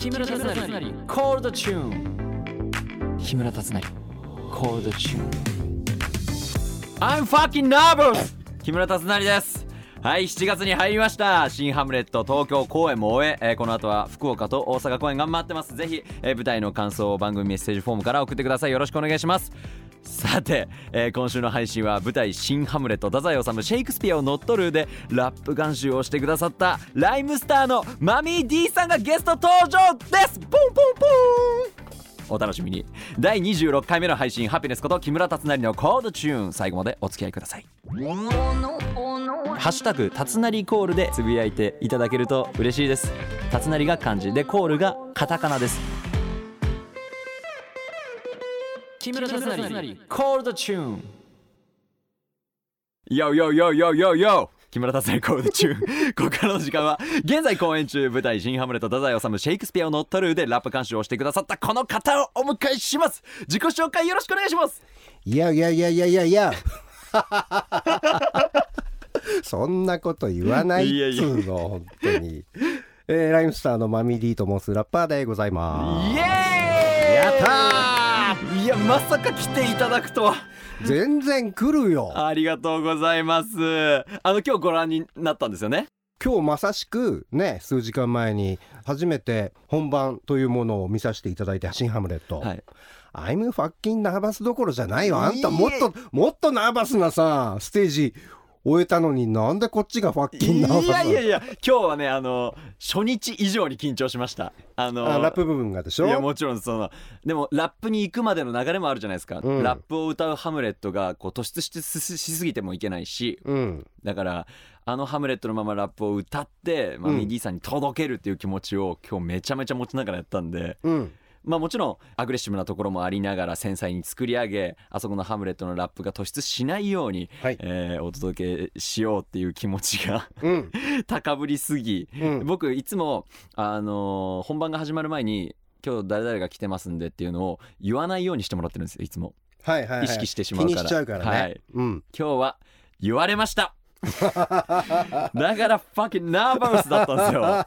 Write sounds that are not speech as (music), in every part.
木村達成。 Call the Tune 木村達成。 Call the Tune I'm fucking nervous! 木村達成です。はい7月に入りました。新ハムレット東京公演も終ええーこの後は福岡と大阪公演頑張ってます。ぜひ、えー舞台の感想を番組メッセージフォームから送ってください。よろしくお願いしますさて、えー今週の配信は舞台「新ハムレット太宰治シェイクスピアを乗っ取る」でラップ監修をしてくださったライムスターのマミー D さんがゲスト登場です！ポンポンポン！お楽しみに。第26回目の配信ハピネスこと木村達成の Call the Tune 最後までお付き合いください。ハッシュタグ達成コールでつぶやいていただけると嬉しいです。達成が漢字でコールがカタカナです。木村達成コールドチューン Yo yo yo yo yo yo. 木村達成 Call the Tune ここからの時間は現在公演中舞台「新ハムレット太宰治シェイクスピアを乗っ取る」でラップ監修をしてくださったこの方をお迎えします。自己紹介よろしくお願いします。いやいやいやいやいやいや。(laughs) そんなこと言わないっつうの本当に、えーライムスターのマミリーと申すラッパーでございます。イエーイ！やったいやまさか来ていただくとは。全然来るよ。ありがとうございます。あの今日ご覧になったんですよね？今日まさしくね数時間前に初めて本番というものを見させていただいて「新ハムレット」はい。I'm fucking ナーバスどころじゃないよあんたもっともっとナーバスなさステージ終えたのになんでこっちが fucking nervous いやいやいや今日はねあの初日以上に緊張しました。あのあラップ部分がでしょ？いやもちろんそのでもラップに行くまでの流れもあるじゃないですか、うん。ラップを歌うハムレットがこう突出してししすぎてもいけないし。うん。だからあのハムレットのままラップを歌って、まあ、うん。ミディさんに届けるっていう気持ちを今日めちゃめちゃ持ちながらやったんでうんまあもちろんアグレッシブなところもありながら繊細に作り上げあそこのハムレットのラップが突出しないように、はい。えーお届けしようっていう気持ちがうん。(laughs) 高ぶりすぎ、うん。僕いつも、あのー本番が始まる前に今日誰々が来てますんでっていうのを言わないようにしてもらってるんですよいつも。はいはい、はい、意識してしまうから。気にしちゃうからね、はい。うん。今日は言われましただから fucking nervous だったんですよ。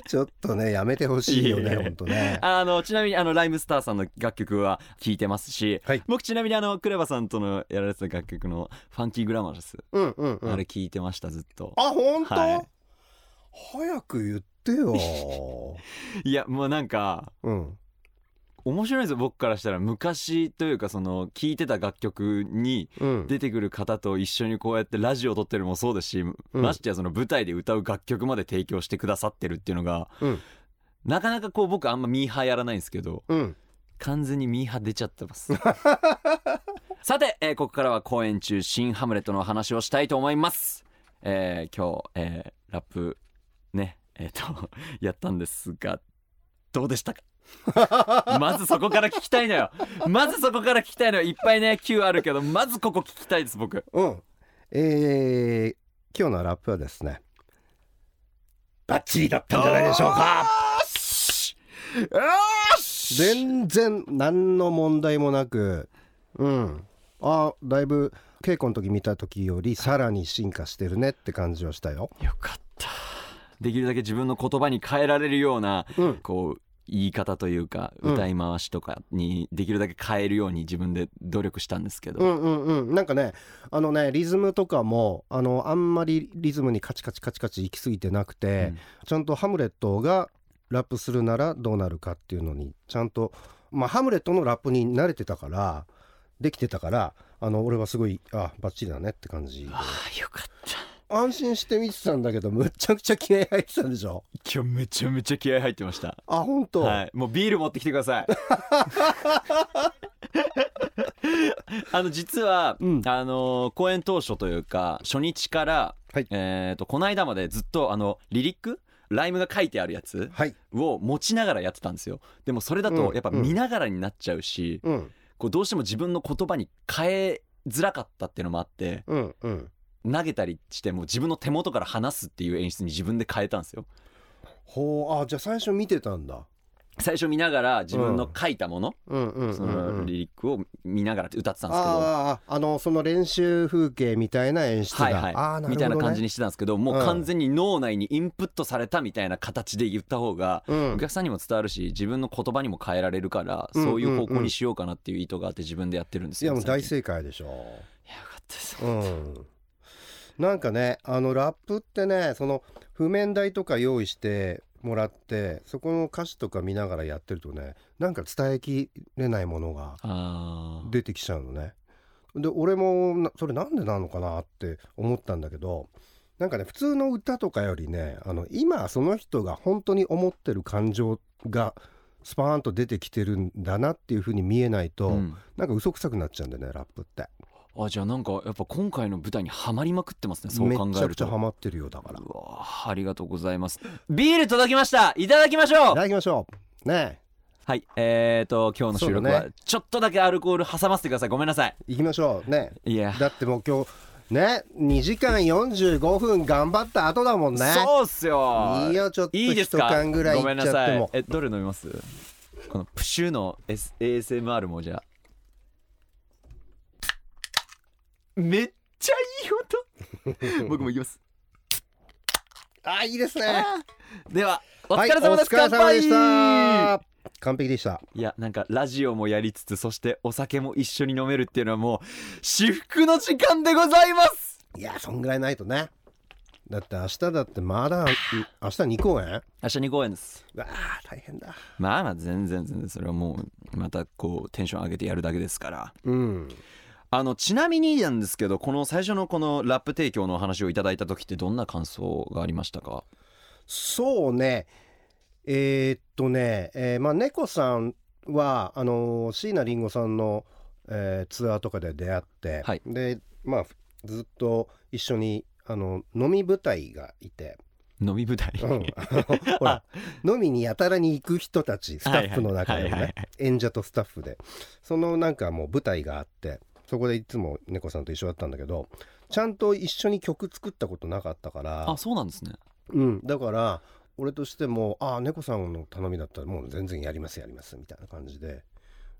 (laughs) ちょっとねやめてほしいよね本当ね。あのちなみにあのライムスターさんの楽曲は聴いてますし、はい。僕ちなみにあのクレバさんとのやられてた楽曲の「ファンキーグラマラス」うんうんうん。あれ聴いてましたずっと。あ本当、はい。早く言ってよ。(laughs) いやもうなんかうん面白いですよ。僕からしたら昔というかその聴いてた楽曲にうん。出てくる方と一緒にこうやってラジオを撮ってるのもそうですし、うん。ましてやその舞台で歌う楽曲まで提供してくださってるっていうのが、うん。なかなかこう僕あんまミーハーやらないんですけどうん。完全にミーハー出ちゃってます。(laughs) さて、えーここからは公演中新ハムレットのお話をしたいと思います、えー今日、えーラップねえっ、とやったんですがどうでしたか？まずそこから聞きたいのよ。まずそこから聞きたいのよ。いっぱいね Q あるけどまずここ聞きたいです僕。うん。えー、今日のラップはですねバッチリだったんじゃないでしょうか。全然何の問題もなくうん。あだいぶ稽古の時見た時よりさらに進化してるねって感じはしたよ。よかった。できるだけ自分の言葉に変えられるようなうん。こう言い方というかうん。歌い回しとかにできるだけ変えるように自分で努力したんですけど、うんうんうん。なんかねあのねリズムとかもあのあんまりリズムにカチカチカチカチ行き過ぎてなくて、うん。ちゃんとハムレットがラップするならどうなるかっていうのにちゃんとまあハムレットのラップに慣れてたからできてたからあの俺はすごいあバッチリだねって感じあよかった安心して見てたんだけどむっちゃくちゃ気合入ってたんでしょ？今日めちゃめちゃ気合入ってました。あ本当、はい。もうビール持ってきてください。(laughs) あの実は、うん。あの公演当初というか初日から、はい。えー、とこの間までずっとあのリリック？ライムが書いてあるやつ？はい。を持ちながらやってたんですよ。でもそれだうん。とやっぱ見ながらになっちゃうし、うん。こうどうしても自分の言葉に変えづらかったっていうのもあってうん。うん投げたりしても自分の手元から離すっていう演出に自分で変えたんですよ。ほうあじゃあ最初見てたんだ。最初見ながら自分の書いたもの、うん。うんうんそのリリックを見ながら歌ってたんですけど、あのその練習風景みたいな演出が、はいはい。あーなね。みたいな感じにしてたんですけどもう完全に脳内にインプットされたみたいな形で言った方がうん。お客さんにも伝わるし自分の言葉にも変えられるからうんそういう方向にしようかなっていう意図があって自分でやってるんですよいやもう大正解でしょ。よかったです。うんなんかねあのラップってねその譜面台とか用意してもらってそこの歌詞とか見ながらやってるとねなんか伝えきれないものが出てきちゃうのね。で俺もなそれなんでなのかなって思ったんだけどなんかね普通の歌とかよりねあの今その人が本当に思ってる感情がスパーンと出てきてるんだなっていう風に見えないと、うん。なんか嘘くさくなっちゃうんだよねラップってあじゃあなんかやっぱ今回の舞台にはまりまくってますねそうめ考えるとちゃくちゃハマってるよだから。うわーありがとうございます。ビール届きました。いただきましょう。いただきましょう。ねはいえーと今日の収録はちょっとだけアルコール挟ませてください。ごめんなさい。行きましょう。ねいや。だってもう今日ね2時間45分頑張った後だもんね。そうっすよ。いいよちょっと一いいですか？缶ぐらいいごめんなさっちゃっても。い。えどれ飲みます？このプシュの、S、ASMR もじゃあめっちゃいい音。(laughs) 僕もいきます。あいいですね。ではおはい疲れ様です、お疲れ様でした。完璧でした。いやなんかラジオもやりつつそしてお酒も一緒に飲めるっていうのはもう至福の時間でございます。いやそんぐらいないとね。だって明日だってまだうん？明日2公演明日2公演です。うわあ大変だ。まあまあ全然全然。それはもうまたこうテンション上げてやるだけですから。うんあのちなみになんですけどこの最初のこのラップ提供のお話をいただいた時ってどんな感想がありましたか？そうね。えーっとね、えーまあ猫さんはあのー椎名林檎さんの、えーツアーとかで出会って、はい。でまあずっと一緒にあの飲み舞台がいて、飲み舞台、うん、ほら飲みにやたらに行く人たちスタッフの中でもね演者とスタッフで。そのなんかもう舞台があってそこでいつも猫さんと一緒だったんだけどちゃんと一緒に曲作ったことなかったからあそうなんですね。うん、だから俺としても「ああ猫さんの頼みだったらもう全然やりますやります」みたいな感じで、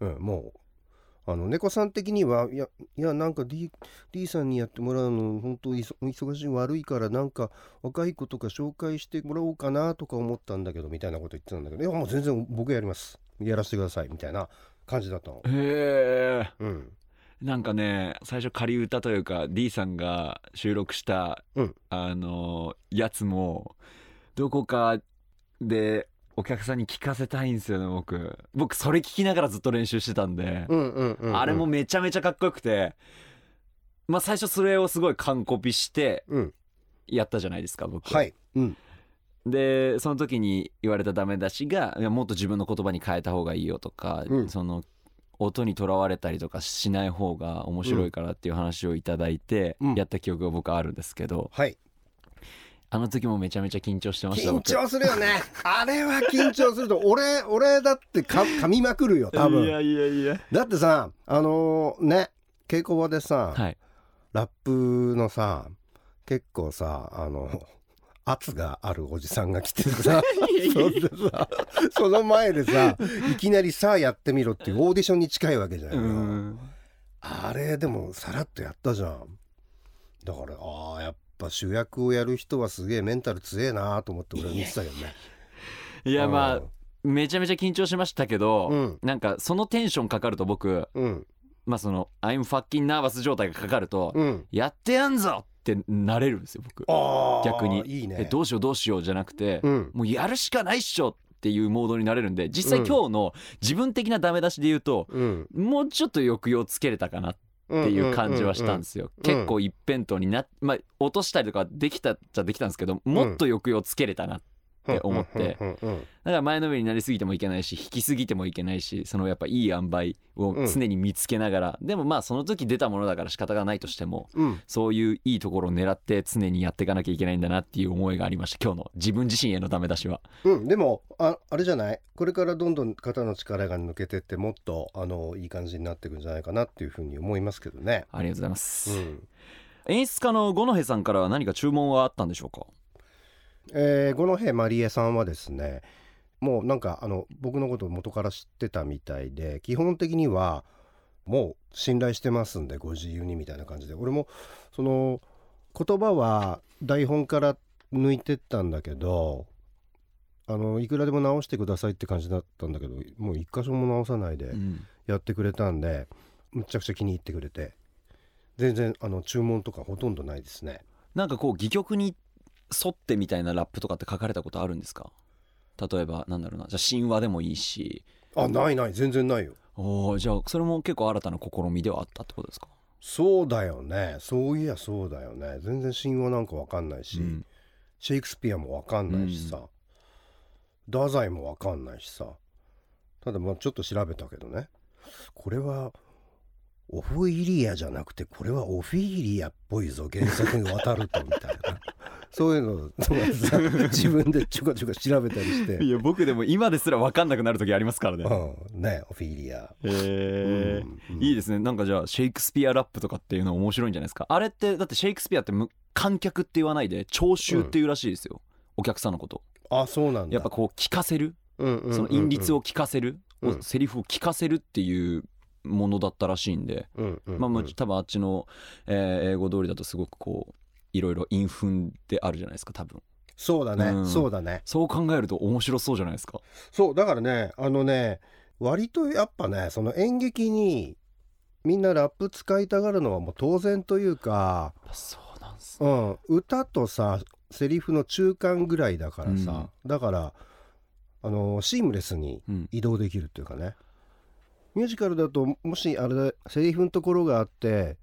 うん、もうあの猫さん的にはいやいやなんか D, D さんにやってもらうの本当いそ忙しい悪いからなんか若い子とか紹介してもらおうかなとか思ったんだけどみたいなこと言ってたんだけど「いやもう全然僕やります。やらせてください」みたいな感じだったの。へえうんなんかね最初仮歌というか D さんが収録した、うん。あのやつもどこかでお客さんに聞かせたいんですよね僕。僕それ聞きながらずっと練習してたんで、あれもめちゃめちゃかっこよくてまあ最初それをすごい完コピしてうん。やったじゃないですか僕。はい、うん、でその時に言われたダメ出しがいやもっと自分の言葉に変えた方がいいよとか、うん。その音にとらわれたりとかしない方が面白いからっていう話をいただいて、うん。やった記憶が僕あるんですけどはい。あの時もめちゃめちゃ緊張してました緊僕張するよね。(laughs) あれは緊張すると俺俺だってか噛みまくるよ多分。いやいやいや。だってさあのーね稽古場でさ、はい。ラップのさ結構さあの圧があるおじさんが来てさ。(laughs) その前でさいきなりさあやってみろっていうオーディションに近いわけじゃなういあれでもさらっとやったじゃん。だからああやっぱ主役をやる人はすげえメンタル強えなと思って俺は見てたけどね。いやまあめちゃめちゃ緊張しましたけど、うん。なんかそのテンションかかると僕うん。まあその「I'm fucking nervous」状態がかかると、うん。やってやんぞってなれるんですよ僕。逆に。いいね。えどうしようどうしようじゃなくて、うん。もうやるしかないっしょっていうモードになれるんで実際うん。今日の自分的なダメ出しで言うと、うん。もうちょっと抑揚つけれたかなっていう感じはしたんですよ、うん結構一辺倒になまあ落としたりとかできたっちゃできたんですけどもっと抑揚つけれたなって思ってうんうんうんだから前のめりになりすぎてもいけないし引きすぎてもいけないしそのやっぱいい塩梅を常に見つけながら、でもまあその時出たものだから仕方がないとしてもうん。そういういいところを狙って常にやっていかなきゃいけないんだなっていう思いがありました。今日の自分自身へのダメ出しは。うん、でもああれじゃない？これからどんどん肩の力が抜けてってもっとあのいい感じになっていくんじゃないかなっていうふうに思いますけどね。ありがとうございます、うん。演出家の五戸さんからは何か注文はあったんでしょうか？えー、五戸まりえさんはですねもうなんかあの僕のことを元から知ってたみたいで基本的にはもう信頼してますんでご自由にみたいな感じで。俺もその言葉は台本から抜いてったんだけどあのいくらでも直してくださいって感じだったんだけどもう一箇所も直さないでうん。やってくれたんでむちゃくちゃ気に入ってくれて。全然あの注文とかほとんどないですね。なんかこう戯曲に沿ってみたいなラップとかって書かれたことあるんですか？例えばなんだろうな。じゃあ神話でもいいし。あないない。全然ないよ。おーじゃあそれも結構新たな試みではあったってことですか？そうだよね。そういやそうだよね。全然神話なんかわかんないし、うん。シェイクスピアもわかんないしさ、太宰もわかんないしさ。ただまあちょっと調べたけどね。これはオフイリアじゃなくてこれはオフィリアっぽいぞ。原作に渡るとみたいなそういうの自分でちょこちょこ調べたりして。いや僕でも今ですら分かんなくなる時ありますからね。うん、ねオフィリア、へえ。うんうん。いいですね。なんかじゃあシェイクスピアラップとかっていうの面白いんじゃないですか？あれってだってシェイクスピアってむ観客って言わないで聴衆っていうらしいですよ、お客さんのこと。あそうなんだ。やっぱこう聞かせる。うんうんうんうん。その韻律を聞かせる、うん。セリフを聞かせるっていうものだったらしいんで、うんうんうん。まあもち多分あっちの、えー英語通りだとすごくこういろいろ韻踏んであるじゃないですか多分。そうだね、うん。そうだね。そう考えると面白そうじゃないですか。そうだからねあのね割とやっぱねその演劇にみんなラップ使いたがるのはもう当然というか、そうなんですうん、歌とさセリフの中間ぐらいだからさ、だからあのシームレスにうん。移動できるっていうかね。ミュージカルだともしあれだセリフのところがあって、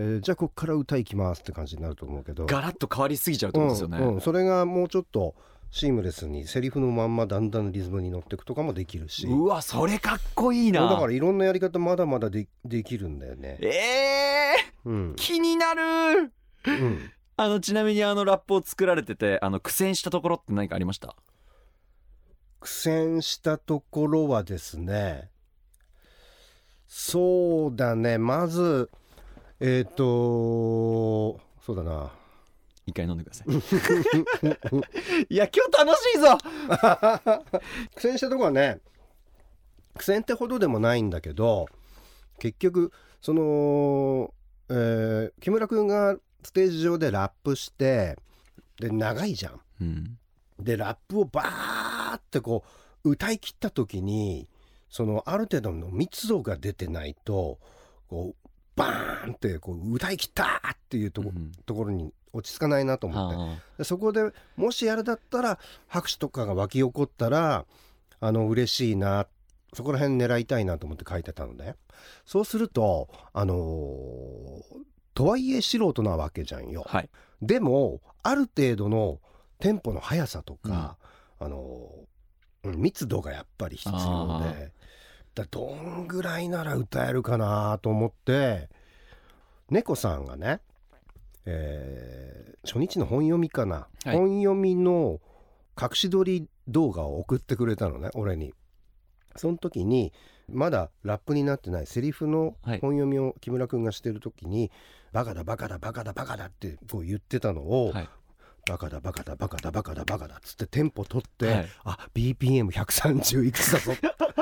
えーじゃあこっから歌いきますって感じになると思うけど。ガラッと変わりすぎちゃうってことですよね、うんうん、それがもうちょっとシームレスにセリフのまんまだんだんリズムに乗っていくとかもできるし。うわそれかっこいいな。だからいろんなやり方まだまだでできるんだよね。えー、うん。気になる。うん、あのちなみにあのラップを作られててあの苦戦したところって何かありました？苦戦したところはですね。そうだね。まずえっ、とそうだな。一回飲んでください。(laughs) いや今日楽しいぞ。苦戦したとこはね苦戦ってほどでもないんだけど結局その、えー木村君がステージ上でラップしてで長いじゃん。うん。でラップをバーってこう歌い切った時にそのある程度の密度が出てないとこうバーンってこう歌い切ったっていうとこ,、うん。ところに落ち着かないなと思って。そこでもしあれだったら拍手とかが湧き起こったらあの嬉しいなそこら辺狙いたいなと思って書いてたのね。そうするとあのーとはいえ素人なわけじゃんよ。あ、はい。でもある程度のテンポの速さとか、あのうん密度がやっぱり必要あでだどんぐらいなら歌えるかなと思って猫さんがね、えー初日の本読みかな、はい。本読みの隠し撮り動画を送ってくれたのね俺に。その時にまだラップになってないセリフのはい。本読みを木村君がしてる時に「バカだバカだバカだバカだ」ってこう言ってたのをはい「バカだバカだバカだバカだバカだ」っつってテンポ取ってはい「あ BPM130 いくつだぞ」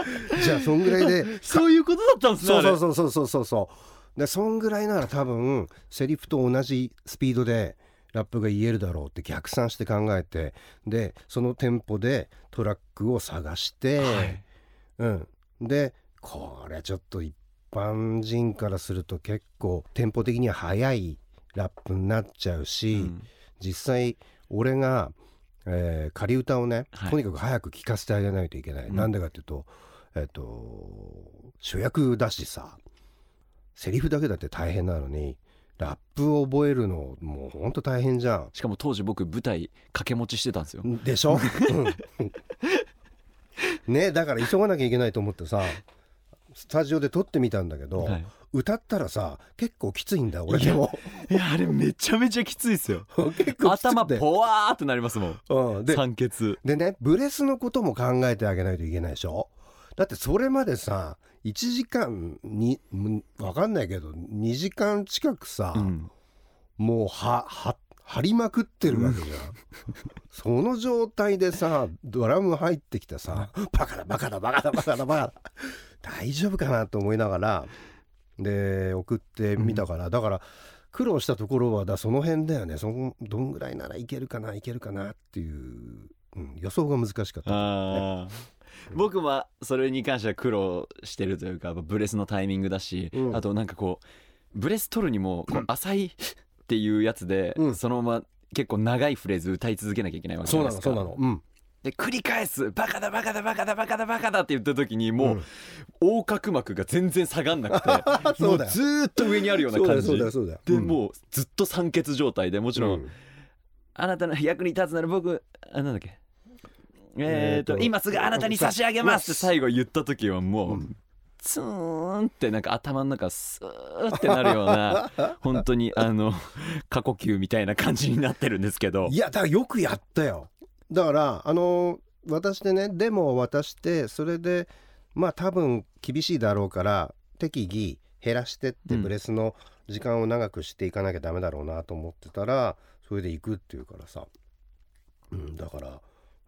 (laughs) じゃあそんぐらいで (laughs) そういうことだったんですねそうそうそうそうそうそう。でそんぐらいなら多分セリフと同じスピードでラップが言えるだろうって逆算して考えてでそのテンポでトラックを探して、はい。うん、でこれちょっと一般人からすると結構テンポ的には速いラップになっちゃうし、うん実際俺が、えー仮歌をね、はい。とにかく早く聴かせてあげないといけない、うん。なんでかっていうとえっ、と主役だしさセリフだけだって大変なのにラップを覚えるのもうほんと大変じゃん。しかも当時僕舞台掛け持ちしてたんですよ。でしょ、うん。ねだから急がなきゃいけないと思ってさスタジオで撮ってみたんだけど、はい。歌ったらさ結構きついんだよ俺でも。いやあれめちゃめちゃきついですよ。(laughs) 結構頭ポワーってなりますもん。うん、で酸欠。でねブレスのことも考えてあげないといけないでしょ？だってそれまでさ1時間にんわかんないけど2時間近くさ、うん。もうはは張りまくってるわけじゃん。(laughs) その状態でさドラム入ってきてさ「バカだバカだバカだバカだバカだ」大丈夫かなと思いながらで送ってみたから、だから苦労したところはだその辺だよね。そのどんぐらいならいけるかないけるかなっていう、うん、予想が難しかった、あー。僕はそれに関しては苦労してるというかブレスのタイミングだし、うん。あとなんかこうブレス取るにもこう (clears throat) 浅いっていうやつで、うん。そのまま結構長いフレーズ歌い続けなきゃいけないわけじそうゃなですか。ないのそうなの。うんで繰り返す「バカだバカだバカだバカだバカだ」って言った時にもう、うん横隔膜が全然下がんなくて (laughs) そうずーっと上にあるような感じ。で、うん。もうずっと酸欠状態でもちろん、うん。あなたの役に立つなら僕あなんだっけ？えーと、えーと今すぐあなたに差し上げますって最後言った時はもう、うん。ツーンってなんか頭の中スーってなるような (laughs) 本当にあの過呼吸みたいな感じになってるんですけど。いやだからよくやったよだからあの渡してねデモを渡してそれでまあ多分厳しいだろうから適宜減らしてってうん。ブレスの時間を長くしていかなきゃダメだろうなと思ってたらそれで行くっていうからさ、うん、だから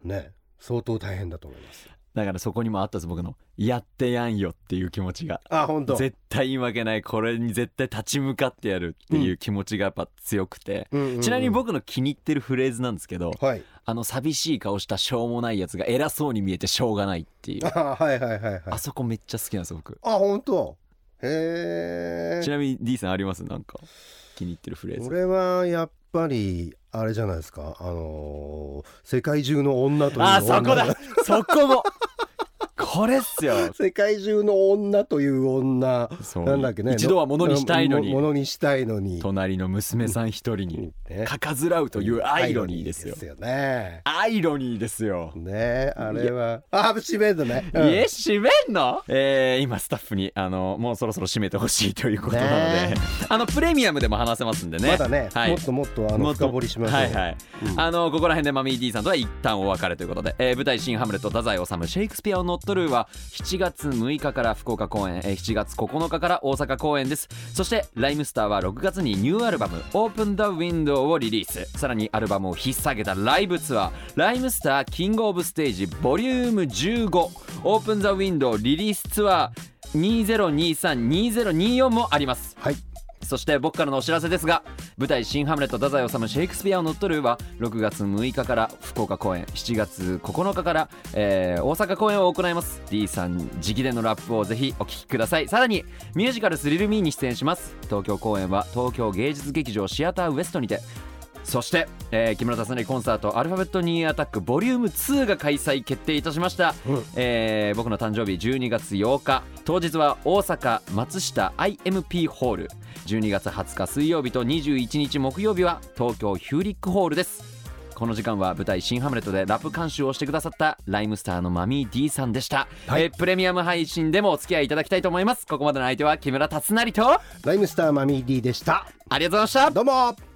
ね相当大変だと思いますだからそこにもあったんです僕の「やってやんよ」っていう気持ちが。あ本当。絶対に負けない。これに絶対立ち向かってやるっていう気持ちがやっぱ強くて、うんうんうん。ちなみに僕の気に入ってるフレーズなんですけど、はいあの寂しい顔したしょうもないやつが偉そうに見えてしょうがないっていう。(laughs) あはいはいはいはい。あそこめっちゃ好きなんですよ僕。あ本当？へえちなみに D さんあります？なんか気に入ってるフレーズ。俺はやっぱりあれじゃないですか？あのー世界中の女という女あそこだ！(laughs) そこもこれっすよ。(laughs) 世界中の女という女。そう。なんだっけね。一度はものにしたいのに。ものにしたいのに。隣の娘さん一人にね。かかずらうというアイロニーですよ。ですよね。アイロニーですよ。ね。あれは。あ閉めるね、うえ閉めんの？えー、今スタッフにあのもうそろそろ閉めてほしいということなので、ね。あのプレミアムでも話せますんでね。まだね、はい。もっともっとあのもっと。深掘りしましょうはいはい、うん。あのここら辺でマミー D さんとは一旦お別れということで、えー舞台「新ハムレット太宰治シェイクスピアを乗っ取る」は7月6日から福岡公演、えー7月9日から大阪公演です。そしてライムスターは6月にニューアルバム「Open the Window」をリリース。さらにアルバムを引っ提げたライブツアー「ライムスターキングオブステージボリューム15 Open the Window リリースツアー2023-2024もあります。はい。そして僕からのお知らせですが舞台「新ハムレット太宰治シェイクスピアを乗っ取る」は6月6日から福岡公演7月9日から、えー大阪公演を行います。D さん直伝のラップをぜひお聴きください。さらにミュージカル「スリルミー」に出演します。東京公演は東京芸術劇場シアターウエストにて。そして、えー木村達成コンサートアルファベットニーアタックボリューム2が開催決定いたしました、うん。えー僕の誕生日12月8日。当日は大阪松下 IMP ホール12月20日水曜日と21日木曜日は東京ヒューリックホールです。この時間は舞台「新ハムレット」でラップ監修をしてくださったライムスターのマミー D さんでした、はい。えープレミアム配信でもお付き合いいただきたいと思います。ここまでの相手は木村達成とライムスターマミー D でした。ありがとうございました。どうも